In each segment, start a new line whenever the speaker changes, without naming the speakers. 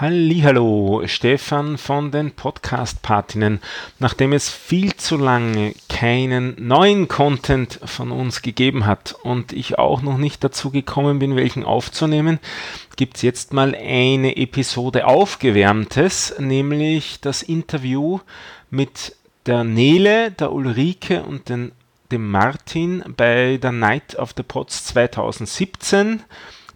Hallo, Stefan von den Podcast-Partinnen. Nachdem es viel zu lange keinen neuen Content von uns gegeben hat und ich auch noch nicht dazu gekommen bin, welchen aufzunehmen, gibt es jetzt mal eine Episode Aufgewärmtes, nämlich das Interview mit der Nele, der Ulrike und den, dem Martin bei der Night of the Pots 2017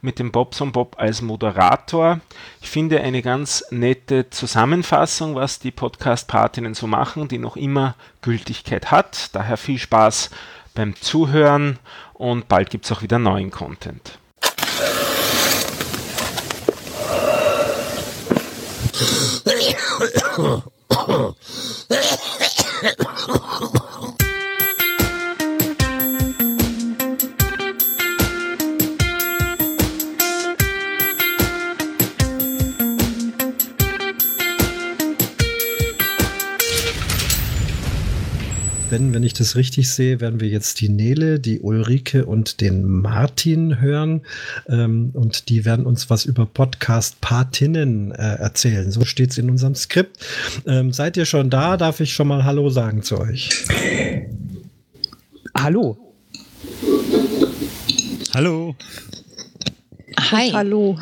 mit dem Bobson Bob als Moderator. Ich finde eine ganz nette Zusammenfassung, was die Podcast-Partinnen so machen, die noch immer Gültigkeit hat. Daher viel Spaß beim Zuhören und bald gibt es auch wieder neuen Content.
Denn wenn ich das richtig sehe, werden wir jetzt die Nele, die Ulrike und den Martin hören. Ähm, und die werden uns was über Podcast-Patinnen äh, erzählen. So steht es in unserem Skript. Ähm, seid ihr schon da? Darf ich schon mal Hallo sagen zu euch?
Hallo.
Hallo.
Hi. Hallo.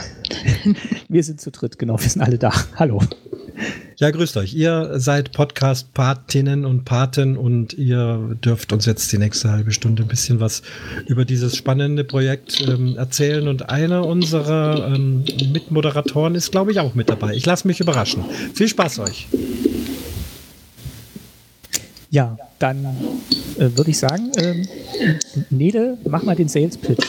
Wir sind zu dritt, genau. Wir sind alle da. Hallo.
Ja, grüßt euch. Ihr seid Podcast-Patinnen und Paten und ihr dürft uns jetzt die nächste halbe Stunde ein bisschen was über dieses spannende Projekt ähm, erzählen. Und einer unserer ähm, Mitmoderatoren ist, glaube ich, auch mit dabei. Ich lasse mich überraschen. Viel Spaß euch.
Ja, dann äh, würde ich sagen, ähm, Nede, mach mal den Sales Pitch.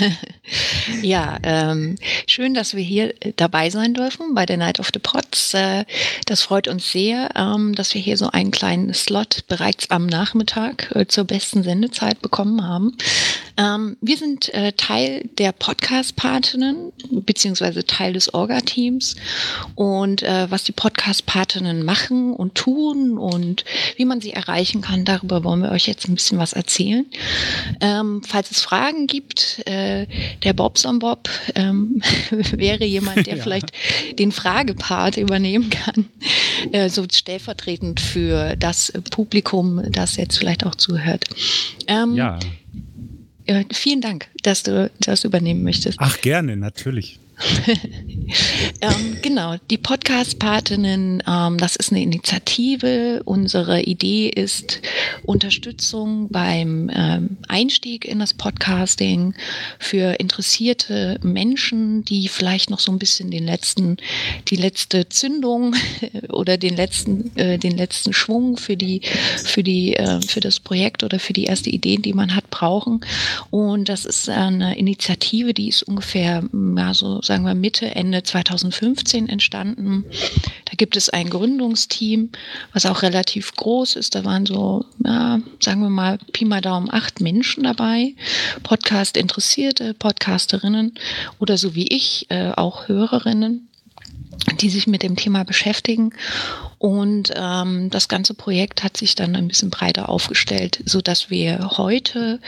ja, ähm, schön, dass wir hier äh, dabei sein dürfen bei der Night of the Pots. Äh, das freut uns sehr, ähm, dass wir hier so einen kleinen Slot bereits am Nachmittag äh, zur besten Sendezeit bekommen haben. Ähm, wir sind Teil der Podcast-Patinnen beziehungsweise Teil des Orga-Teams und was die Podcast-Patinnen machen und tun und wie man sie erreichen kann, darüber wollen wir euch jetzt ein bisschen was erzählen. Ähm, falls es Fragen gibt, der Bobson Bob ähm, wäre jemand, der ja. vielleicht den Fragepart übernehmen kann, äh, so stellvertretend für das Publikum, das jetzt vielleicht auch zuhört.
Ähm, ja.
Äh, vielen Dank, dass du das übernehmen möchtest.
Ach, gerne, natürlich.
ähm, genau, die Podcast-Patinnen, ähm, das ist eine Initiative. Unsere Idee ist Unterstützung beim ähm, Einstieg in das Podcasting für interessierte Menschen, die vielleicht noch so ein bisschen den letzten, die letzte Zündung oder den letzten, äh, den letzten Schwung für die, für die, äh, für das Projekt oder für die erste Idee, die man hat, brauchen. Und das ist eine Initiative, die ist ungefähr, ja, so sagen wir Mitte, Ende 2015 entstanden. Da gibt es ein Gründungsteam, was auch relativ groß ist. Da waren so, ja, sagen wir mal, Pi mal Daumen acht Menschen dabei. Podcast-Interessierte, Podcasterinnen oder so wie ich, äh, auch Hörerinnen die sich mit dem Thema beschäftigen. Und ähm, das ganze Projekt hat sich dann ein bisschen breiter aufgestellt, so dass wir heute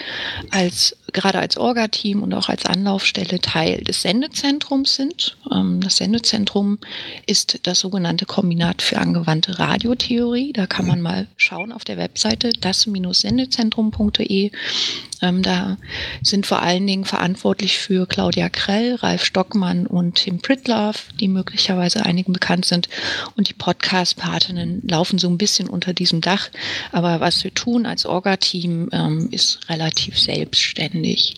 als gerade als Orga-Team und auch als Anlaufstelle Teil des Sendezentrums sind. Ähm, das Sendezentrum ist das sogenannte Kombinat für angewandte Radiotheorie. Da kann man mal schauen auf der Webseite das-sendezentrum.de. Ähm, da sind vor allen Dingen verantwortlich für Claudia Krell, Ralf Stockmann und Tim Pritlove, die möglicherweise einigen bekannt sind. Und die Podcast-Patinnen laufen so ein bisschen unter diesem Dach. Aber was wir tun als Orga-Team ähm, ist relativ selbstständig.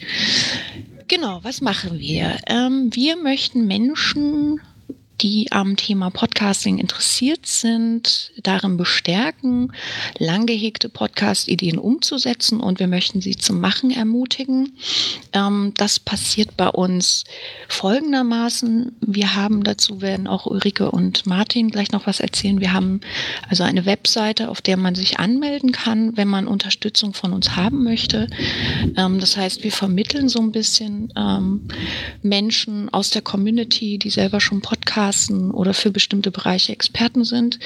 Genau, was machen wir? Ähm, wir möchten Menschen die am Thema Podcasting interessiert sind, darin bestärken, lang gehegte Podcast-Ideen umzusetzen und wir möchten sie zum Machen ermutigen. Ähm, das passiert bei uns folgendermaßen. Wir haben dazu, werden auch Ulrike und Martin gleich noch was erzählen. Wir haben also eine Webseite, auf der man sich anmelden kann, wenn man Unterstützung von uns haben möchte. Ähm, das heißt, wir vermitteln so ein bisschen ähm, Menschen aus der Community, die selber schon Podcasts Podcasten oder für bestimmte Bereiche Experten sind,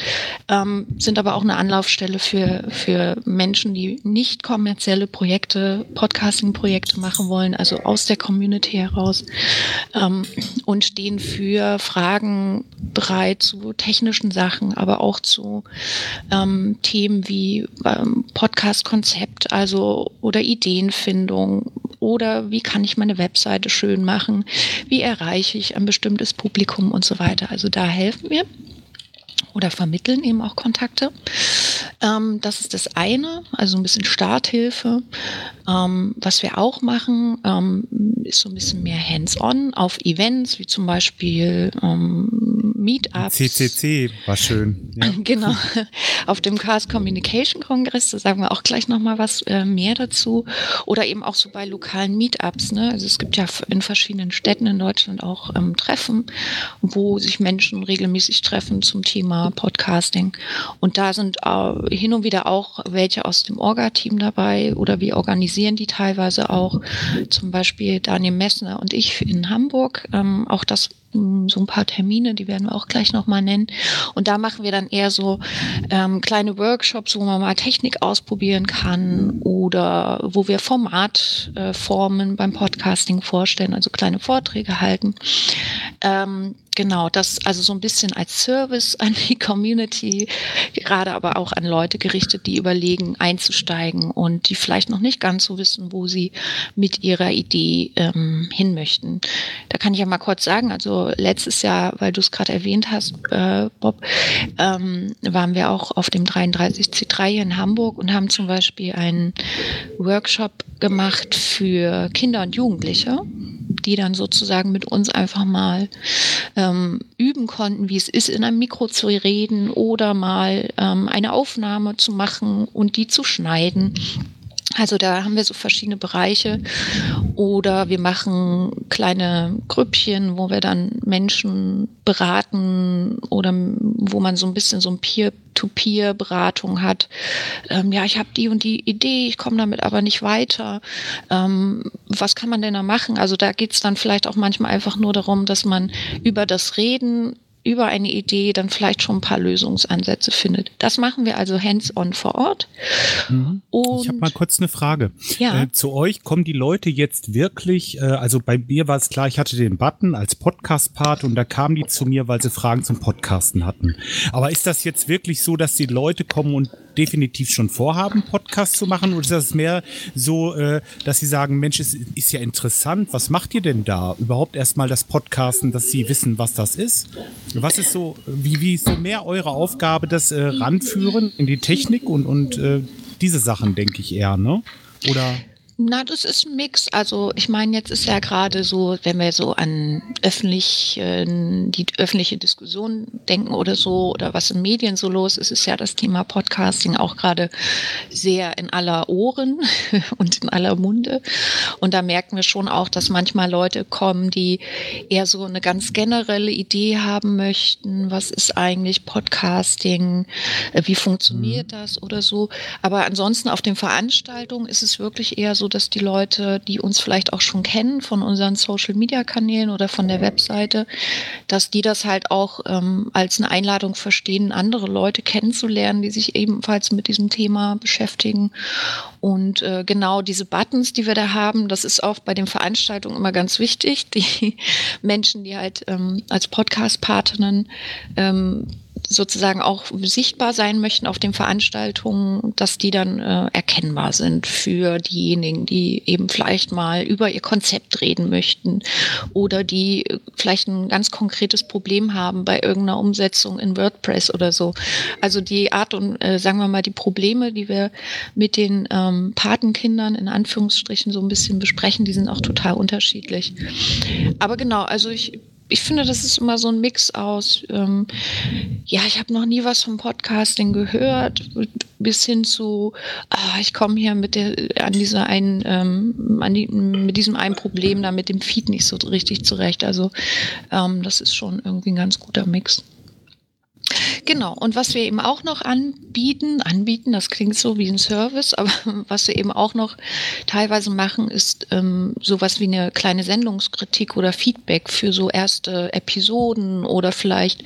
ähm, sind aber auch eine Anlaufstelle für, für Menschen, die nicht kommerzielle Projekte, Podcasting-Projekte machen wollen, also aus der Community heraus ähm, und stehen für Fragen bereit zu technischen Sachen, aber auch zu ähm, Themen wie ähm, Podcast-Konzept, also oder Ideenfindung oder wie kann ich meine Webseite schön machen, wie erreiche ich ein bestimmtes Publikum und so weiter. Also da helfen wir oder vermitteln eben auch Kontakte. Ähm, das ist das eine, also ein bisschen Starthilfe. Ähm, was wir auch machen, ähm, ist so ein bisschen mehr hands-on auf Events, wie zum Beispiel ähm, Meetups.
CCC war schön.
Ja. Genau, auf dem Chaos Communication Kongress, da sagen wir auch gleich nochmal was äh, mehr dazu. Oder eben auch so bei lokalen Meetups. Ne? Also es gibt ja in verschiedenen Städten in Deutschland auch ähm, Treffen, wo sich Menschen regelmäßig treffen zum Thema Podcasting. Und da sind äh, hin und wieder auch welche aus dem Orga-Team dabei oder wir organisieren die teilweise auch. Zum Beispiel Daniel Messner und ich in Hamburg. Ähm, auch das so ein paar Termine, die werden wir auch gleich nochmal nennen. Und da machen wir dann eher so ähm, kleine Workshops, wo man mal Technik ausprobieren kann oder wo wir Formatformen äh, beim Podcasting vorstellen, also kleine Vorträge halten. Ähm, Genau, das also so ein bisschen als Service an die Community, gerade aber auch an Leute gerichtet, die überlegen, einzusteigen und die vielleicht noch nicht ganz so wissen, wo sie mit ihrer Idee ähm, hin möchten. Da kann ich ja mal kurz sagen, also letztes Jahr, weil du es gerade erwähnt hast, äh, Bob, ähm, waren wir auch auf dem 33C3 hier in Hamburg und haben zum Beispiel einen Workshop gemacht für Kinder und Jugendliche die dann sozusagen mit uns einfach mal ähm, üben konnten, wie es ist, in einem Mikro zu reden oder mal ähm, eine Aufnahme zu machen und die zu schneiden. Also da haben wir so verschiedene Bereiche oder wir machen kleine Grüppchen, wo wir dann Menschen beraten oder wo man so ein bisschen so ein Peer-to-Peer-Beratung hat. Ähm, ja, ich habe die und die Idee, ich komme damit aber nicht weiter. Ähm, was kann man denn da machen? Also da geht es dann vielleicht auch manchmal einfach nur darum, dass man über das Reden über eine Idee dann vielleicht schon ein paar Lösungsansätze findet. Das machen wir also hands-on vor Ort.
Mhm. ich habe mal kurz eine Frage. Ja. Äh, zu euch kommen die Leute jetzt wirklich, äh, also bei mir war es klar, ich hatte den Button als Podcast-Part und da kamen die zu mir, weil sie Fragen zum Podcasten hatten. Aber ist das jetzt wirklich so, dass die Leute kommen und definitiv schon vorhaben, Podcast zu machen? Oder ist das mehr so, äh, dass sie sagen, Mensch, es ist ja interessant, was macht ihr denn da? Überhaupt erstmal das Podcasten, dass sie wissen, was das ist? Was ist so, wie, wie ist so mehr eure Aufgabe, das äh, ranführen in die Technik und, und äh, diese Sachen, denke ich eher, ne? Oder?
Na, das ist ein Mix. Also ich meine, jetzt ist ja gerade so, wenn wir so an öffentlich, äh, die öffentliche Diskussion denken oder so, oder was in Medien so los ist, ist ja das Thema Podcasting auch gerade sehr in aller Ohren und in aller Munde. Und da merken wir schon auch, dass manchmal Leute kommen, die eher so eine ganz generelle Idee haben möchten, was ist eigentlich Podcasting, äh, wie funktioniert mhm. das oder so. Aber ansonsten auf den Veranstaltungen ist es wirklich eher so, dass die Leute, die uns vielleicht auch schon kennen von unseren Social-Media-Kanälen oder von der Webseite, dass die das halt auch ähm, als eine Einladung verstehen, andere Leute kennenzulernen, die sich ebenfalls mit diesem Thema beschäftigen. Und äh, genau diese Buttons, die wir da haben, das ist auch bei den Veranstaltungen immer ganz wichtig. Die Menschen, die halt ähm, als Podcast-Partnerinnen ähm, sozusagen auch sichtbar sein möchten auf den Veranstaltungen, dass die dann äh, erkennbar sind für diejenigen, die eben vielleicht mal über ihr Konzept reden möchten oder die vielleicht ein ganz konkretes Problem haben bei irgendeiner Umsetzung in WordPress oder so. Also die Art und äh, sagen wir mal die Probleme, die wir mit den ähm, Patenkindern in Anführungsstrichen so ein bisschen besprechen, die sind auch total unterschiedlich. Aber genau, also ich ich finde, das ist immer so ein Mix aus, ähm, ja, ich habe noch nie was vom Podcasting gehört, bis hin zu, ah, ich komme hier mit der, an dieser einen, ähm, an die, mit diesem einen Problem da mit dem Feed nicht so richtig zurecht. Also ähm, das ist schon irgendwie ein ganz guter Mix. Genau. Und was wir eben auch noch anbieten, anbieten, das klingt so wie ein Service, aber was wir eben auch noch teilweise machen, ist ähm, sowas wie eine kleine Sendungskritik oder Feedback für so erste Episoden oder vielleicht,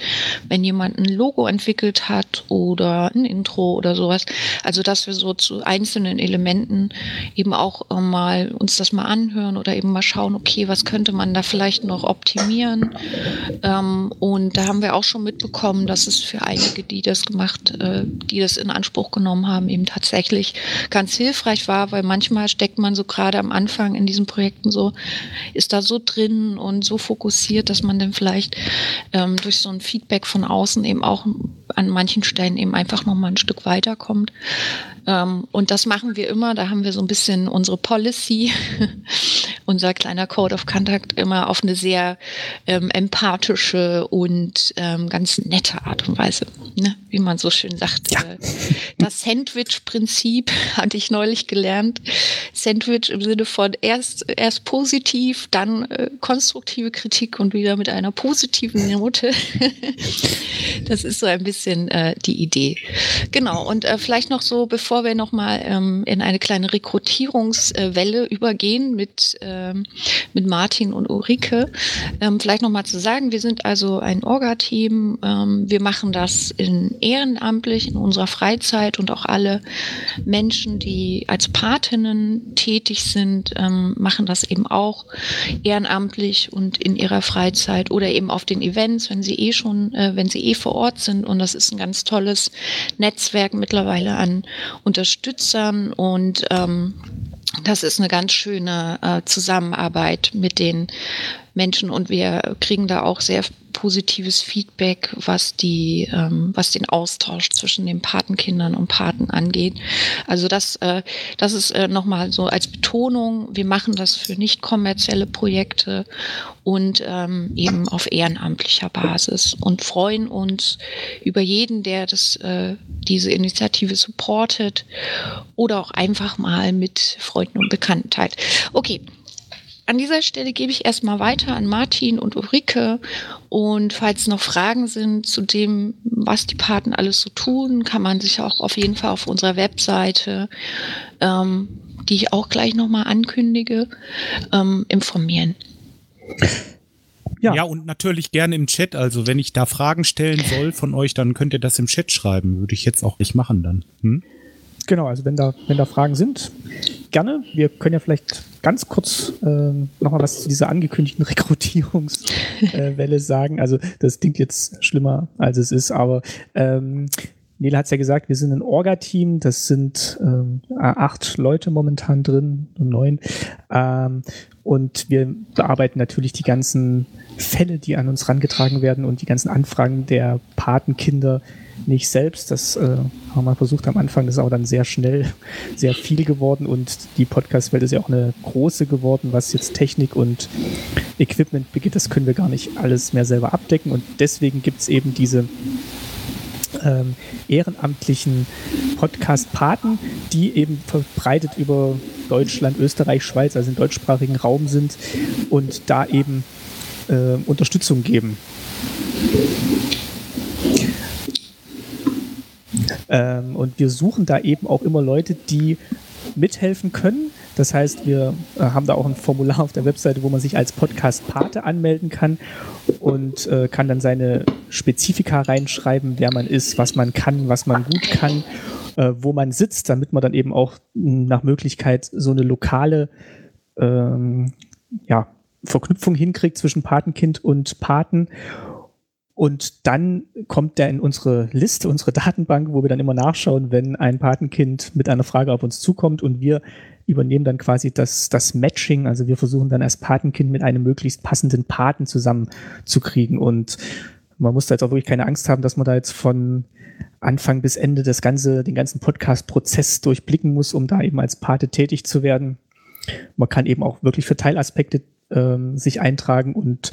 wenn jemand ein Logo entwickelt hat oder ein Intro oder sowas. Also, dass wir so zu einzelnen Elementen eben auch äh, mal uns das mal anhören oder eben mal schauen, okay, was könnte man da vielleicht noch optimieren? Ähm, und da haben wir auch schon mitbekommen, dass es für einige, die das gemacht, äh, die das in Anspruch genommen haben, eben tatsächlich ganz hilfreich war, weil manchmal steckt man so gerade am Anfang in diesen Projekten so, ist da so drin und so fokussiert, dass man dann vielleicht ähm, durch so ein Feedback von außen eben auch an manchen Stellen eben einfach noch mal ein Stück weiterkommt. Ähm, und das machen wir immer. Da haben wir so ein bisschen unsere Policy, unser kleiner Code of Conduct immer auf eine sehr ähm, empathische und ähm, ganz nette Art und Weise, ne? wie man so schön sagt. Ja. Äh, das Sandwich-Prinzip hatte ich neulich gelernt. Sandwich im Sinne von erst, erst positiv, dann äh, konstruktive Kritik und wieder mit einer positiven Note. das ist so ein bisschen äh, die Idee. Genau. Und äh, vielleicht noch so, bevor wir nochmal ähm, in eine kleine Rekrutierungswelle übergehen mit, ähm, mit Martin und Ulrike, ähm, vielleicht nochmal zu sagen, wir sind also ein Orga-Team. Ähm, wir machen das in ehrenamtlich, in unserer Freizeit und auch alle Menschen, die als Patinnen tätig sind, ähm, machen das eben auch ehrenamtlich und in ihrer Freizeit oder eben auf den Events, wenn sie eh schon, äh, wenn sie eh vor Ort sind. Und das ist ein ganz tolles Netzwerk mittlerweile an Unterstützern und ähm, das ist eine ganz schöne äh, Zusammenarbeit mit den Menschen und wir kriegen da auch sehr positives Feedback, was die, ähm, was den Austausch zwischen den Patenkindern und Paten angeht. Also das, äh, das ist äh, nochmal so als Betonung. Wir machen das für nicht kommerzielle Projekte und ähm, eben auf ehrenamtlicher Basis und freuen uns über jeden, der das, äh, diese Initiative supportet oder auch einfach mal mit Freunden und Bekannten teilt. Okay, an dieser Stelle gebe ich erstmal weiter an Martin und Ulrike. Und falls noch Fragen sind zu dem, was die Paten alles so tun, kann man sich auch auf jeden Fall auf unserer Webseite, ähm, die ich auch gleich nochmal ankündige, ähm, informieren.
Ja. ja, und natürlich gerne im Chat. Also wenn ich da Fragen stellen soll von euch, dann könnt ihr das im Chat schreiben. Würde ich jetzt auch nicht machen dann. Hm?
Genau, also wenn da, wenn da Fragen sind, gerne. Wir können ja vielleicht ganz kurz äh, nochmal was zu dieser angekündigten Rekrutierungswelle äh, sagen. Also das klingt jetzt schlimmer, als es ist, aber ähm, Nele hat es ja gesagt, wir sind ein Orga-Team, das sind ähm, acht Leute momentan drin, neun. Ähm, und wir bearbeiten natürlich die ganzen Fälle, die an uns rangetragen werden und die ganzen Anfragen der Patenkinder nicht selbst. Das äh, haben wir versucht am Anfang, das ist auch dann sehr schnell sehr viel geworden und die Podcast-Welt ist ja auch eine große geworden, was jetzt Technik und Equipment begeht. Das können wir gar nicht alles mehr selber abdecken und deswegen gibt es eben diese ähm, ehrenamtlichen Podcast-Paten, die eben verbreitet über Deutschland, Österreich, Schweiz, also im deutschsprachigen Raum sind und da eben äh, Unterstützung geben. Ähm, und wir suchen da eben auch immer Leute, die mithelfen können. Das heißt, wir äh, haben da auch ein Formular auf der Webseite, wo man sich als Podcast-Pate anmelden kann und äh, kann dann seine Spezifika reinschreiben, wer man ist, was man kann, was man gut kann, äh, wo man sitzt, damit man dann eben auch nach Möglichkeit so eine lokale ähm, ja, Verknüpfung hinkriegt zwischen Patenkind und Paten und dann kommt der in unsere Liste, unsere Datenbank, wo wir dann immer nachschauen, wenn ein Patenkind mit einer Frage auf uns zukommt und wir übernehmen dann quasi das, das Matching. Also wir versuchen dann als Patenkind mit einem möglichst passenden Paten zusammenzukriegen. Und man muss da jetzt auch wirklich keine Angst haben, dass man da jetzt von Anfang bis Ende das ganze, den ganzen Podcast-Prozess durchblicken muss, um da eben als Pate tätig zu werden. Man kann eben auch wirklich für Teilaspekte ähm, sich eintragen und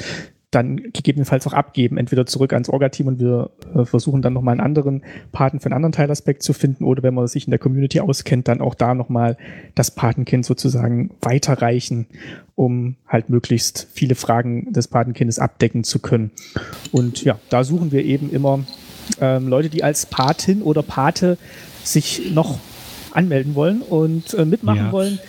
dann gegebenenfalls auch abgeben, entweder zurück ans Orga-Team und wir äh, versuchen dann nochmal einen anderen Paten für einen anderen Teilaspekt zu finden oder wenn man sich in der Community auskennt, dann auch da nochmal das Patenkind sozusagen weiterreichen, um halt möglichst viele Fragen des Patenkindes abdecken zu können. Und ja, da suchen wir eben immer ähm, Leute, die als Patin oder Pate sich noch anmelden wollen und äh, mitmachen ja. wollen.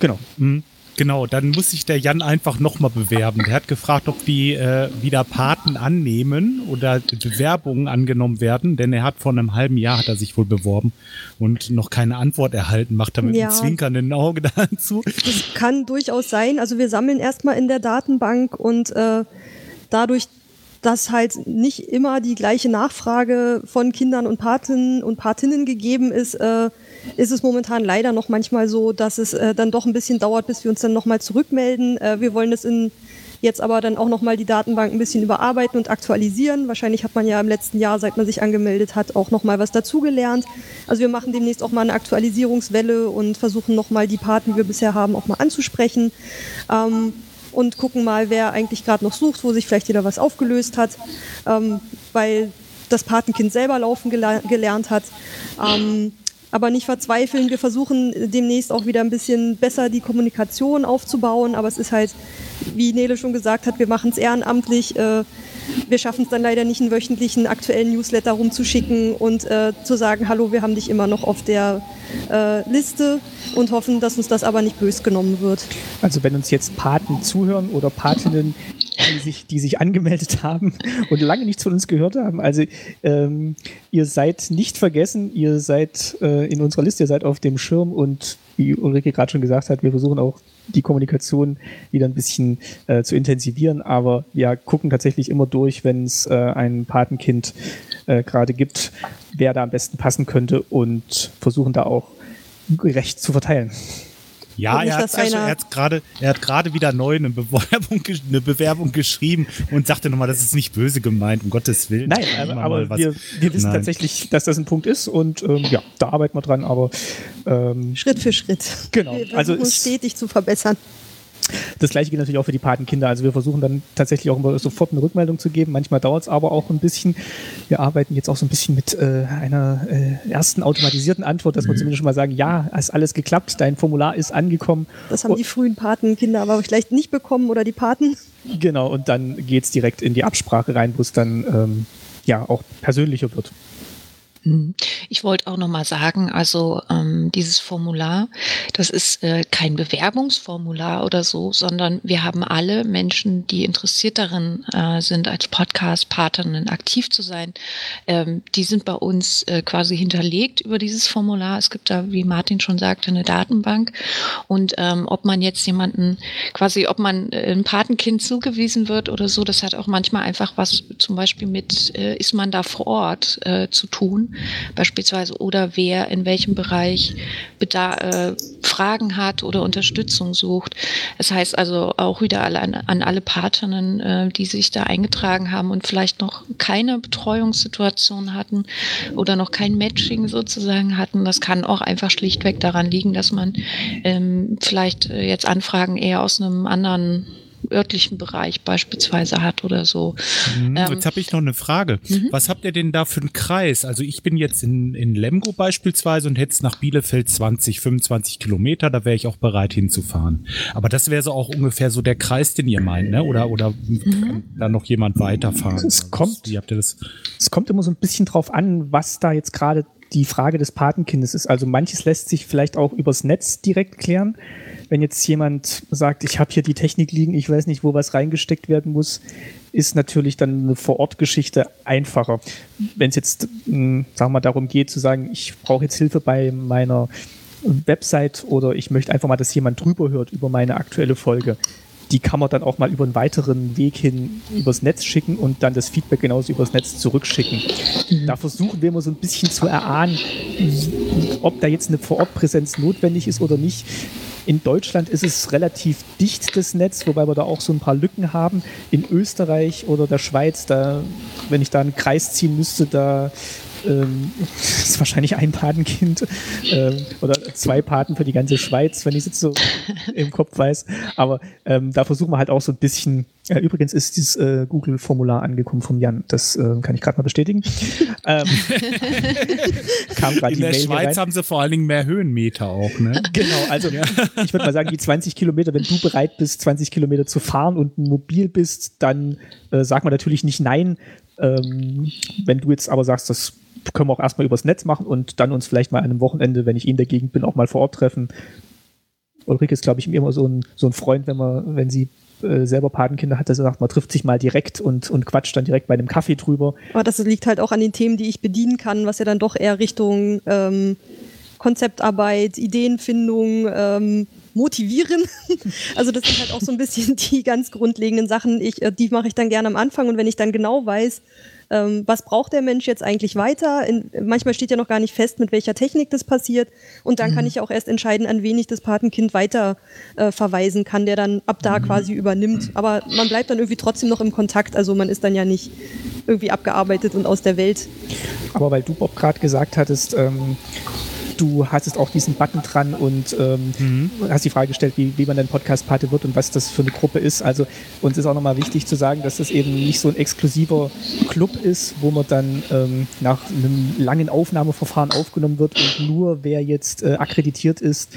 Genau. Mhm. Genau, dann muss sich der Jan einfach nochmal bewerben. Der hat gefragt, ob die äh, wieder Paten annehmen oder Bewerbungen angenommen werden, denn er hat vor einem halben Jahr hat er sich wohl beworben und noch keine Antwort erhalten, macht er mit ja. einem zwinkernden Auge dazu.
Das kann durchaus sein. Also wir sammeln erstmal in der Datenbank und äh, dadurch, dass halt nicht immer die gleiche Nachfrage von Kindern und Patinnen und Patinnen gegeben ist, äh, ist es momentan leider noch manchmal so, dass es äh, dann doch ein bisschen dauert, bis wir uns dann nochmal zurückmelden. Äh, wir wollen das in jetzt aber dann auch nochmal die Datenbank ein bisschen überarbeiten und aktualisieren. Wahrscheinlich hat man ja im letzten Jahr, seit man sich angemeldet hat, auch nochmal was dazugelernt. Also wir machen demnächst auch mal eine Aktualisierungswelle und versuchen nochmal die Paten, die wir bisher haben, auch mal anzusprechen. Ähm, und gucken mal, wer eigentlich gerade noch sucht, wo sich vielleicht wieder was aufgelöst hat, ähm, weil das Patenkind selber laufen gele gelernt hat. Ähm, aber nicht verzweifeln. Wir versuchen demnächst auch wieder ein bisschen besser die Kommunikation aufzubauen. Aber es ist halt, wie Nele schon gesagt hat, wir machen es ehrenamtlich. Äh, wir schaffen es dann leider nicht, einen wöchentlichen aktuellen Newsletter rumzuschicken und äh, zu sagen, hallo, wir haben dich immer noch auf der äh, Liste und hoffen, dass uns das aber nicht bös genommen wird.
Also wenn uns jetzt Paten zuhören oder Patinnen, die sich, die sich angemeldet haben und lange nichts von uns gehört haben. Also ähm, ihr seid nicht vergessen, ihr seid äh, in unserer Liste, ihr seid auf dem Schirm und wie Ulrike gerade schon gesagt hat, wir versuchen auch die Kommunikation wieder ein bisschen äh, zu intensivieren, aber wir gucken tatsächlich immer durch, wenn es äh, ein Patenkind äh, gerade gibt, wer da am besten passen könnte und versuchen da auch gerecht zu verteilen.
Ja, nicht, er, hat also, er hat gerade, er hat gerade wieder neu eine Bewerbung, eine Bewerbung geschrieben und sagte nochmal, das ist nicht böse gemeint, um Gottes Willen.
Nein, aber, aber wir, wir, wissen Nein. tatsächlich, dass das ein Punkt ist und ähm, ja, da arbeiten wir dran, aber
ähm, Schritt für Schritt.
Genau.
Wir also stetig zu verbessern.
Das gleiche gilt natürlich auch für die Patenkinder. Also wir versuchen dann tatsächlich auch immer sofort eine Rückmeldung zu geben. Manchmal dauert es aber auch ein bisschen. Wir arbeiten jetzt auch so ein bisschen mit äh, einer äh, ersten automatisierten Antwort, dass wir mhm. zumindest schon mal sagen, ja, ist alles geklappt, dein Formular ist angekommen.
Das haben die frühen Patenkinder aber vielleicht nicht bekommen oder die Paten.
Genau, und dann geht es direkt in die Absprache rein, wo es dann ähm, ja auch persönlicher wird.
Ich wollte auch noch mal sagen, also ähm, dieses Formular, das ist äh, kein Bewerbungsformular oder so, sondern wir haben alle Menschen, die interessiert darin äh, sind, als Podcast-Partnerin aktiv zu sein, ähm, die sind bei uns äh, quasi hinterlegt über dieses Formular. Es gibt da, wie Martin schon sagte, eine Datenbank und ähm, ob man jetzt jemanden quasi, ob man äh, ein Patenkind zugewiesen wird oder so, das hat auch manchmal einfach was zum Beispiel mit, äh, ist man da vor Ort äh, zu tun beispielsweise oder wer in welchem Bereich Bedar äh, Fragen hat oder Unterstützung sucht. Das heißt also auch wieder an, an alle Partnerinnen, äh, die sich da eingetragen haben und vielleicht noch keine Betreuungssituation hatten oder noch kein Matching sozusagen hatten. Das kann auch einfach schlichtweg daran liegen, dass man ähm, vielleicht äh, jetzt Anfragen eher aus einem anderen örtlichen Bereich beispielsweise hat oder so.
Mhm, ähm, jetzt habe ich noch eine Frage. Mhm. Was habt ihr denn da für einen Kreis? Also ich bin jetzt in, in Lemgo beispielsweise und hätte es nach Bielefeld 20, 25 Kilometer, da wäre ich auch bereit hinzufahren. Aber das wäre so auch ungefähr so der Kreis, den ihr meint, ne? Oder, oder mhm. da noch jemand weiterfahren?
Es kommt, Wie habt ihr das? Es kommt immer so ein bisschen drauf an, was da jetzt gerade die Frage des Patenkindes ist. Also manches lässt sich vielleicht auch übers Netz direkt klären wenn jetzt jemand sagt, ich habe hier die Technik liegen, ich weiß nicht, wo was reingesteckt werden muss, ist natürlich dann eine Vorortgeschichte einfacher. Wenn es jetzt, hm, sagen wir mal, darum geht zu sagen, ich brauche jetzt Hilfe bei meiner Website oder ich möchte einfach mal, dass jemand drüber hört über meine aktuelle Folge, die kann man dann auch mal über einen weiteren Weg hin übers Netz schicken und dann das Feedback genauso übers Netz zurückschicken. Mhm. Da versuchen wir immer so ein bisschen zu erahnen, ob da jetzt eine Vorortpräsenz notwendig ist oder nicht. In Deutschland ist es relativ dicht, das Netz, wobei wir da auch so ein paar Lücken haben. In Österreich oder der Schweiz, da, wenn ich da einen Kreis ziehen müsste, da ähm, ist wahrscheinlich ein Patenkind ähm, oder zwei Paten für die ganze Schweiz, wenn ich es jetzt so im Kopf weiß. Aber ähm, da versuchen wir halt auch so ein bisschen. Äh, übrigens ist dieses äh, Google-Formular angekommen vom Jan. Das äh, kann ich gerade mal bestätigen. ähm,
kam In der Schweiz haben sie vor allen Dingen mehr Höhenmeter auch, ne?
Genau, also ja. ich würde mal sagen, die 20 Kilometer, wenn du bereit bist, 20 Kilometer zu fahren und mobil bist, dann äh, sagt man natürlich nicht nein Ähm, wenn du jetzt aber sagst, das können wir auch erstmal übers Netz machen und dann uns vielleicht mal an einem Wochenende, wenn ich in der Gegend bin, auch mal vor Ort treffen. Ulrike ist, glaube ich, immer so ein, so ein Freund, wenn man, wenn sie äh, selber Patenkinder hat, dass er sagt, man trifft sich mal direkt und, und quatscht dann direkt bei einem Kaffee drüber.
Aber das liegt halt auch an den Themen, die ich bedienen kann, was ja dann doch eher Richtung ähm, Konzeptarbeit, Ideenfindung, ähm, motivieren. Also das sind halt auch so ein bisschen die ganz grundlegenden Sachen. Ich, äh, die mache ich dann gerne am Anfang und wenn ich dann genau weiß, ähm, was braucht der Mensch jetzt eigentlich weiter? In, manchmal steht ja noch gar nicht fest, mit welcher Technik das passiert. Und dann mhm. kann ich auch erst entscheiden, an wen ich das Patenkind weiter äh, verweisen kann, der dann ab da mhm. quasi übernimmt. Aber man bleibt dann irgendwie trotzdem noch im Kontakt. Also man ist dann ja nicht irgendwie abgearbeitet und aus der Welt.
Aber weil du Bob gerade gesagt hattest, ähm, du hattest auch diesen Button dran und ähm, mhm. hast die Frage gestellt, wie, wie man denn Podcast-Pate wird und was das für eine Gruppe ist. Also uns ist auch nochmal wichtig zu sagen, dass das eben nicht so ein exklusiver Club ist, wo man dann ähm, nach einem langen Aufnahmeverfahren aufgenommen wird und nur wer jetzt äh, akkreditiert ist,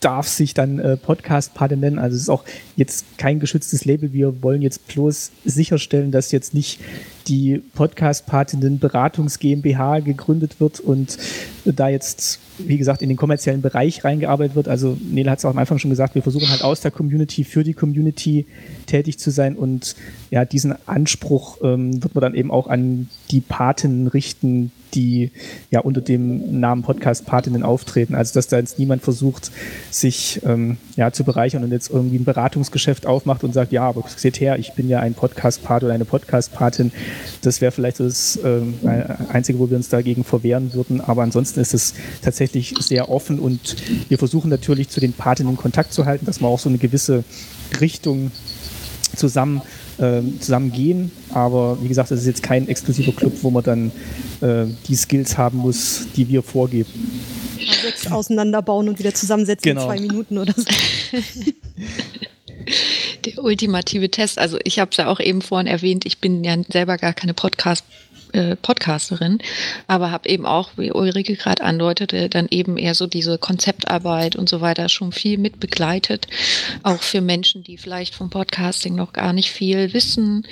darf sich dann äh, Podcast-Pate nennen. Also es ist auch jetzt kein geschütztes Label. Wir wollen jetzt bloß sicherstellen, dass jetzt nicht die Podcast-Patinnen Beratungs GmbH gegründet wird und da jetzt, wie gesagt, in den kommerziellen Bereich reingearbeitet wird. Also Nele hat es auch am Anfang schon gesagt, wir versuchen halt aus der Community für die Community tätig zu sein und ja, diesen Anspruch ähm, wird man dann eben auch an die Patinnen richten, die ja unter dem Namen Podcast Patinnen auftreten. Also dass da jetzt niemand versucht, sich ähm, ja zu bereichern und jetzt irgendwie ein Beratungsgeschäft aufmacht und sagt, ja, aber seht her, ich bin ja ein Podcast-Pat oder eine Podcast-Patin. Das wäre vielleicht das ähm, Einzige, wo wir uns dagegen verwehren würden. Aber ansonsten ist es tatsächlich sehr offen und wir versuchen natürlich zu den Patinnen Kontakt zu halten, dass man auch so eine gewisse Richtung zusammen äh, zusammen gehen. Aber wie gesagt, das ist jetzt kein exklusiver Club, wo man dann äh, die Skills haben muss, die wir vorgeben.
Jetzt auseinanderbauen und wieder zusammensetzen genau. in zwei Minuten oder so.
Der ultimative Test. Also ich habe es ja auch eben vorhin erwähnt, ich bin ja selber gar keine Podcast äh, Podcasterin, aber habe eben auch, wie Ulrike gerade andeutete, dann eben eher so diese Konzeptarbeit und so weiter schon viel mit begleitet, auch für Menschen, die vielleicht vom Podcasting noch gar nicht viel wissen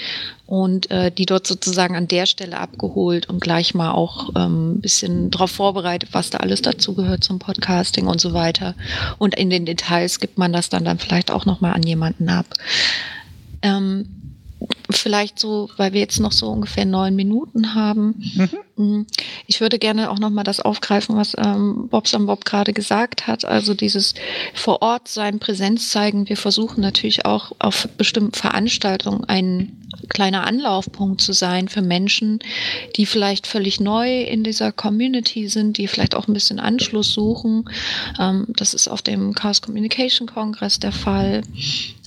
und äh, die dort sozusagen an der Stelle abgeholt und gleich mal auch ähm, ein bisschen darauf vorbereitet, was da alles dazu gehört zum Podcasting und so weiter. Und in den Details gibt man das dann dann vielleicht auch noch mal an jemanden ab. Ähm, vielleicht so, weil wir jetzt noch so ungefähr neun Minuten haben. Mhm. Mm, ich würde gerne auch noch mal das aufgreifen, was ähm, Bobs Bob gerade gesagt hat. Also dieses vor Ort sein, Präsenz zeigen. Wir versuchen natürlich auch auf bestimmten Veranstaltungen ein kleiner Anlaufpunkt zu sein für Menschen, die vielleicht völlig neu in dieser Community sind, die vielleicht auch ein bisschen Anschluss suchen. Ähm, das ist auf dem Chaos Communication Congress der Fall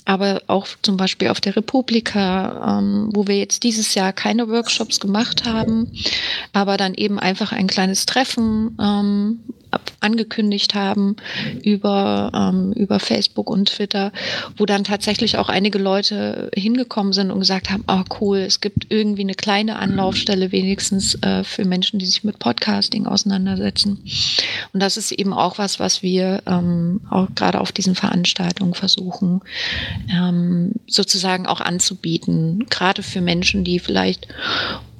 aber auch zum Beispiel auf der Republika, ähm, wo wir jetzt dieses Jahr keine Workshops gemacht haben, aber dann eben einfach ein kleines Treffen ähm, angekündigt haben über, ähm, über Facebook und Twitter, wo dann tatsächlich auch einige Leute hingekommen sind und gesagt haben, oh cool, es gibt irgendwie eine kleine Anlaufstelle wenigstens äh, für Menschen, die sich mit Podcasting auseinandersetzen. Und das ist eben auch was, was wir ähm, auch gerade auf diesen Veranstaltungen versuchen, ähm, sozusagen auch anzubieten, gerade für Menschen, die vielleicht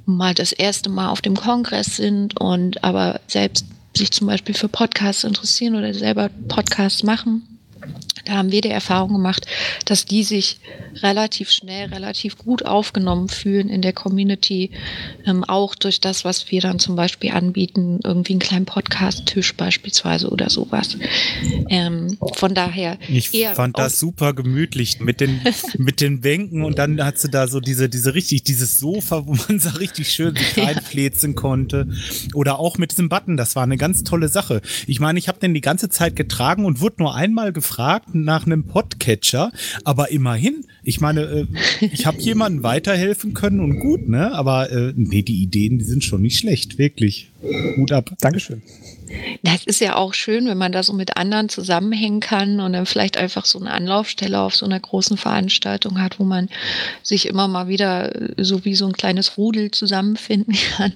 mal das erste Mal auf dem Kongress sind und aber selbst sich zum Beispiel für Podcasts interessieren oder selber Podcasts machen. Da haben wir die Erfahrung gemacht, dass die sich relativ schnell, relativ gut aufgenommen fühlen in der Community, ähm, auch durch das, was wir dann zum Beispiel anbieten, irgendwie einen kleinen Podcast-Tisch beispielsweise oder sowas. Ähm, von daher.
Ich fand das super gemütlich mit den, mit den Bänken und dann hat sie da so diese, diese richtig, dieses Sofa, wo man so richtig schön sich reinfläzen konnte. Oder auch mit diesem Button, das war eine ganz tolle Sache. Ich meine, ich habe den die ganze Zeit getragen und wurde nur einmal gefragt, nach einem Podcatcher, aber immerhin, ich meine, äh, ich habe jemandem weiterhelfen können und gut, ne? Aber äh, nee, die Ideen, die sind schon nicht schlecht, wirklich. Hut ab.
Dankeschön.
Das ist ja auch schön, wenn man da so mit anderen zusammenhängen kann und dann vielleicht einfach so eine Anlaufstelle auf so einer großen Veranstaltung hat, wo man sich immer mal wieder äh, so wie so ein kleines Rudel zusammenfinden kann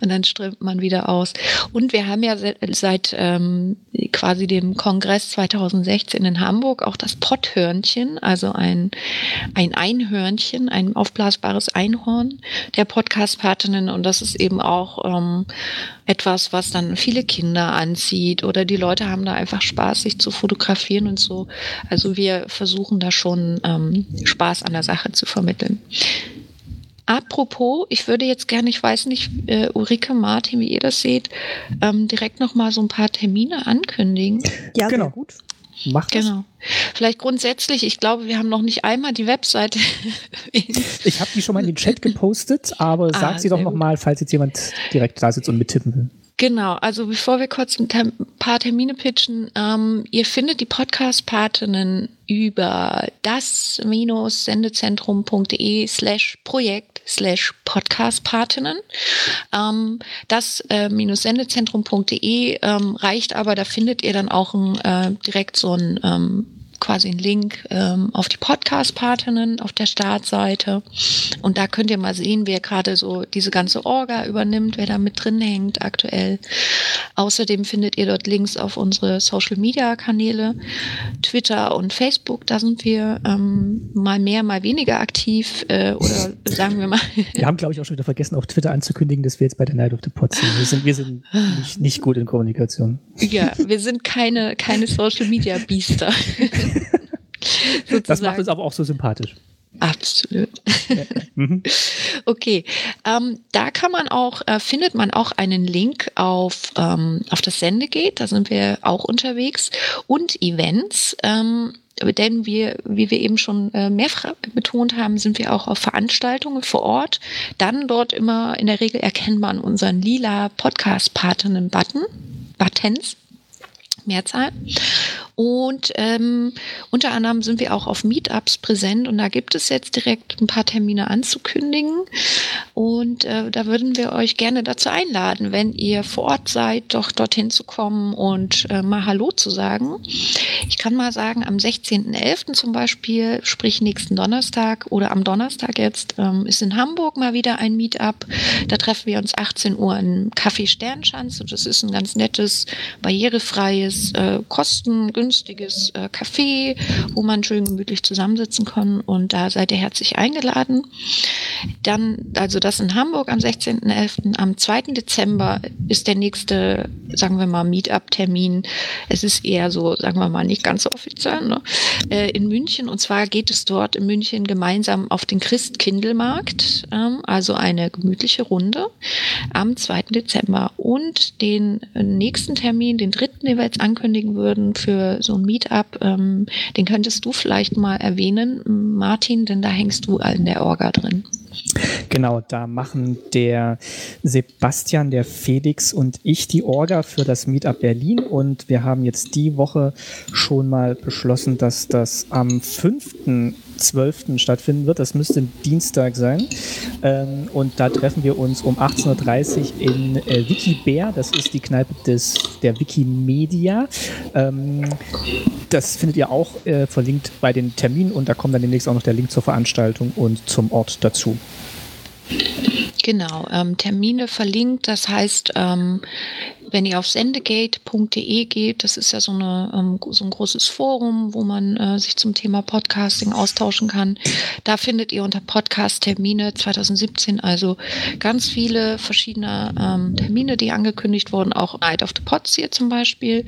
und dann strömt man wieder aus. Und wir haben ja seit, seit ähm, quasi dem Kongress 2016 in Hamburg auch das Potthörnchen, also ein, ein Einhörnchen, ein aufblasbares Einhorn der Podcast-Partinnen. Und das ist eben auch ähm, etwas, was dann viele Kinder anzieht oder die Leute haben da einfach Spaß, sich zu fotografieren und so. Also wir versuchen da schon ähm, Spaß an der Sache zu vermitteln. Apropos, ich würde jetzt gerne, ich weiß nicht, äh, Ulrike, Martin, wie ihr das seht, ähm, direkt nochmal so ein paar Termine ankündigen.
Ja, genau. gut.
Macht genau. Vielleicht grundsätzlich, ich glaube, wir haben noch nicht einmal die Webseite.
ich habe die schon mal in den Chat gepostet, aber ah, sag sie doch nochmal, falls jetzt jemand direkt da sitzt und mittippen will.
Genau, also bevor wir kurz ein paar Termine pitchen, ähm, ihr findet die Podcast-Partinnen über das-sendezentrum.de slash Projekt slash Podcast-Partinnen. Ähm, das-sendezentrum.de ähm, reicht aber, da findet ihr dann auch ein, äh, direkt so ein ähm, quasi einen Link ähm, auf die Podcast-Partinnen auf der Startseite. Und da könnt ihr mal sehen, wer gerade so diese ganze Orga übernimmt, wer da mit drin hängt aktuell. Außerdem findet ihr dort Links auf unsere Social-Media-Kanäle, Twitter und Facebook. Da sind wir ähm, mal mehr, mal weniger aktiv. Äh, oder sagen wir mal.
wir haben, glaube ich, auch schon wieder vergessen, auf Twitter anzukündigen, dass wir jetzt bei der Night of the Pods sind. Wir sind, wir sind nicht, nicht gut in Kommunikation.
Ja, wir sind keine, keine Social-Media-Biester.
das macht uns aber auch so sympathisch.
Absolut. Mhm. Okay, ähm, da kann man auch, äh, findet man auch einen Link auf, ähm, auf das Sendegate, da sind wir auch unterwegs und Events. Ähm, denn wir, wie wir eben schon äh, mehrfach betont haben, sind wir auch auf Veranstaltungen vor Ort. Dann dort immer in der Regel erkennt man unseren lila Podcast-Partinnen-Button, Buttons. Mehrzahl. Und ähm, unter anderem sind wir auch auf Meetups präsent und da gibt es jetzt direkt ein paar Termine anzukündigen. Und äh, da würden wir euch gerne dazu einladen, wenn ihr vor Ort seid, doch dorthin zu kommen und äh, mal Hallo zu sagen. Ich kann mal sagen, am 16.11. zum Beispiel, sprich nächsten Donnerstag oder am Donnerstag jetzt, ähm, ist in Hamburg mal wieder ein Meetup. Da treffen wir uns 18 Uhr im Café Sternschanz und das ist ein ganz nettes, barrierefreies, schönes, äh, kostengünstiges äh, Café, wo man schön gemütlich zusammensitzen kann. Und da seid ihr herzlich eingeladen. Dann, also das in Hamburg am 16.11. Am 2. Dezember ist der nächste, sagen wir mal, Meetup-Termin. Es ist eher so, sagen wir mal, nicht ganz so offiziell, ne? äh, in München. Und zwar geht es dort in München gemeinsam auf den Christkindelmarkt. Ähm, also eine gemütliche Runde am 2. Dezember. Und den äh, nächsten Termin, den 3. Den wir jetzt ankündigen würden für so ein Meetup, ähm, den könntest du vielleicht mal erwähnen, Martin, denn da hängst du in der Orga drin.
Genau, da machen der Sebastian, der Felix und ich die Orga für das Meetup Berlin und wir haben jetzt die Woche schon mal beschlossen, dass das am 5. 12. stattfinden wird. Das müsste Dienstag sein. Ähm, und da treffen wir uns um 18.30 Uhr in äh, Wikibär. Das ist die Kneipe des, der Wikimedia. Ähm, das findet ihr auch äh, verlinkt bei den Terminen und da kommt dann demnächst auch noch der Link zur Veranstaltung und zum Ort dazu.
Genau, ähm, Termine verlinkt, das heißt, ähm, wenn ihr auf sendegate.de geht, das ist ja so, eine, ähm, so ein großes Forum, wo man äh, sich zum Thema Podcasting austauschen kann. Da findet ihr unter Podcast-Termine 2017 also ganz viele verschiedene ähm, Termine, die angekündigt wurden, auch Night of the Pods hier zum Beispiel.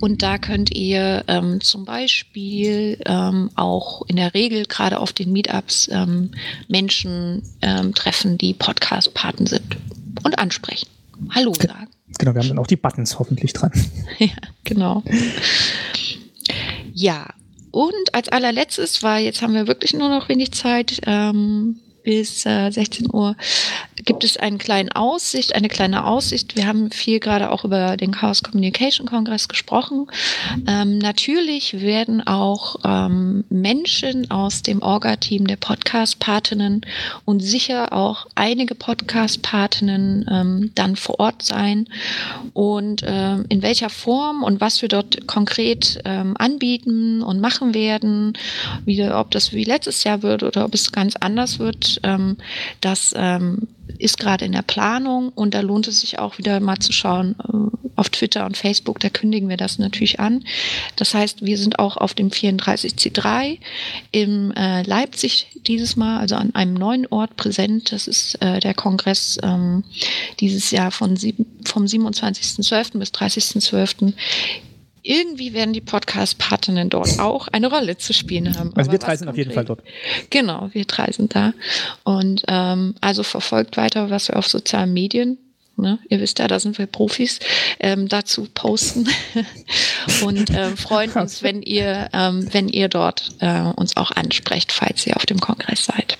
Und da könnt ihr ähm, zum Beispiel ähm, auch in der Regel gerade auf den Meetups ähm, Menschen ähm, treffen, die Podcast-Paten sind und ansprechen. Hallo sagen.
Genau, wir haben dann auch die Buttons hoffentlich dran.
ja, genau. Ja, und als allerletztes, weil jetzt haben wir wirklich nur noch wenig Zeit, ähm, bis äh, 16 Uhr gibt es einen kleinen Aussicht, eine kleine Aussicht. Wir haben viel gerade auch über den Chaos Communication Kongress gesprochen. Ähm, natürlich werden auch ähm, Menschen aus dem Orga-Team der Podcast-Patinnen und sicher auch einige Podcast-Patinnen ähm, dann vor Ort sein. Und ähm, in welcher Form und was wir dort konkret ähm, anbieten und machen werden, wie, ob das wie letztes Jahr wird oder ob es ganz anders wird, ähm, das ähm, ist gerade in der Planung und da lohnt es sich auch wieder mal zu schauen, äh, auf Twitter und Facebook, da kündigen wir das natürlich an. Das heißt, wir sind auch auf dem 34C3 im äh, Leipzig dieses Mal, also an einem neuen Ort präsent. Das ist äh, der Kongress ähm, dieses Jahr von sieben, vom 27.12. bis 30.12 irgendwie werden die Podcast-Partinnen dort auch eine Rolle zu spielen haben.
Also Aber wir drei sind auf jeden Fall dort.
Genau, wir drei sind da. Und ähm, also verfolgt weiter, was wir auf sozialen Medien Ne? Ihr wisst ja, da sind wir Profis, ähm, dazu posten und äh, freuen uns, wenn ihr, ähm, wenn ihr dort äh, uns auch ansprecht, falls ihr auf dem Kongress seid.